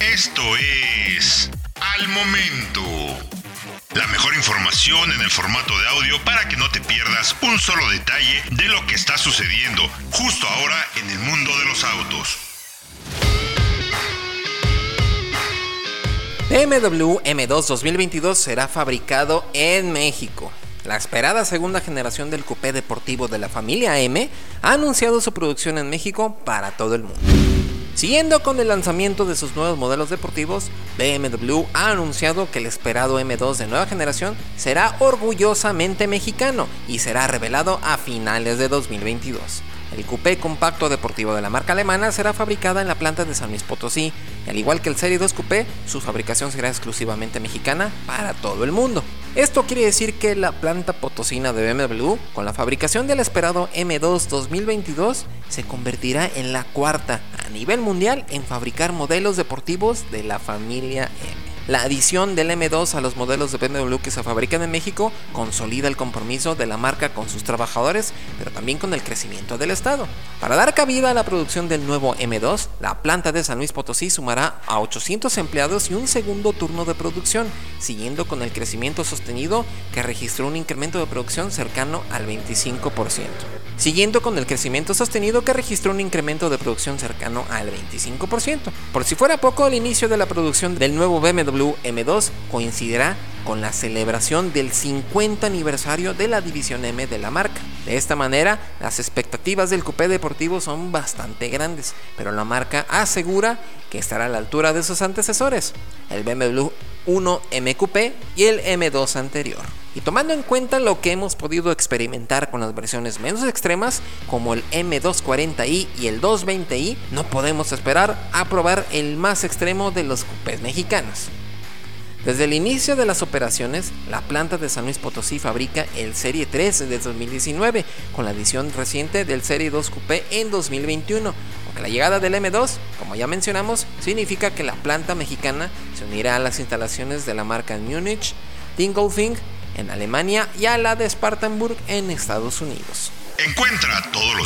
Esto es Al Momento. La mejor información en el formato de audio para que no te pierdas un solo detalle de lo que está sucediendo justo ahora en el mundo de los autos. BMW M2 2022 será fabricado en México. La esperada segunda generación del coupé deportivo de la familia M ha anunciado su producción en México para todo el mundo. Siguiendo con el lanzamiento de sus nuevos modelos deportivos, BMW ha anunciado que el esperado M2 de nueva generación será orgullosamente mexicano y será revelado a finales de 2022. El coupé compacto deportivo de la marca alemana será fabricada en la planta de San Luis Potosí, y al igual que el Serie 2 Coupé, su fabricación será exclusivamente mexicana para todo el mundo. Esto quiere decir que la planta potosina de BMW, con la fabricación del esperado M2 2022, se convertirá en la cuarta a nivel mundial en fabricar modelos deportivos de la familia M. La adición del M2 a los modelos de BMW que se fabrican en México consolida el compromiso de la marca con sus trabajadores, pero también con el crecimiento del Estado. Para dar cabida a la producción del nuevo M2, la planta de San Luis Potosí sumará a 800 empleados y un segundo turno de producción, siguiendo con el crecimiento sostenido que registró un incremento de producción cercano al 25% siguiendo con el crecimiento sostenido que registró un incremento de producción cercano al 25%. Por si fuera poco, el inicio de la producción del nuevo BMW M2 coincidirá con la celebración del 50 aniversario de la división M de la marca. De esta manera, las expectativas del coupé deportivo son bastante grandes, pero la marca asegura que estará a la altura de sus antecesores, el BMW 1 MQP y el M2 anterior. Y tomando en cuenta lo que hemos podido experimentar con las versiones menos extremas, como el M240i y el 220i, no podemos esperar a probar el más extremo de los coupés mexicanos. Desde el inicio de las operaciones, la planta de San Luis Potosí fabrica el Serie 3 de 2019, con la edición reciente del Serie 2 Coupé en 2021. Aunque la llegada del M2, como ya mencionamos, significa que la planta mexicana se unirá a las instalaciones de la marca en Múnich, Dingolfing en Alemania y a la de Spartanburg en Estados Unidos. Encuentra todos los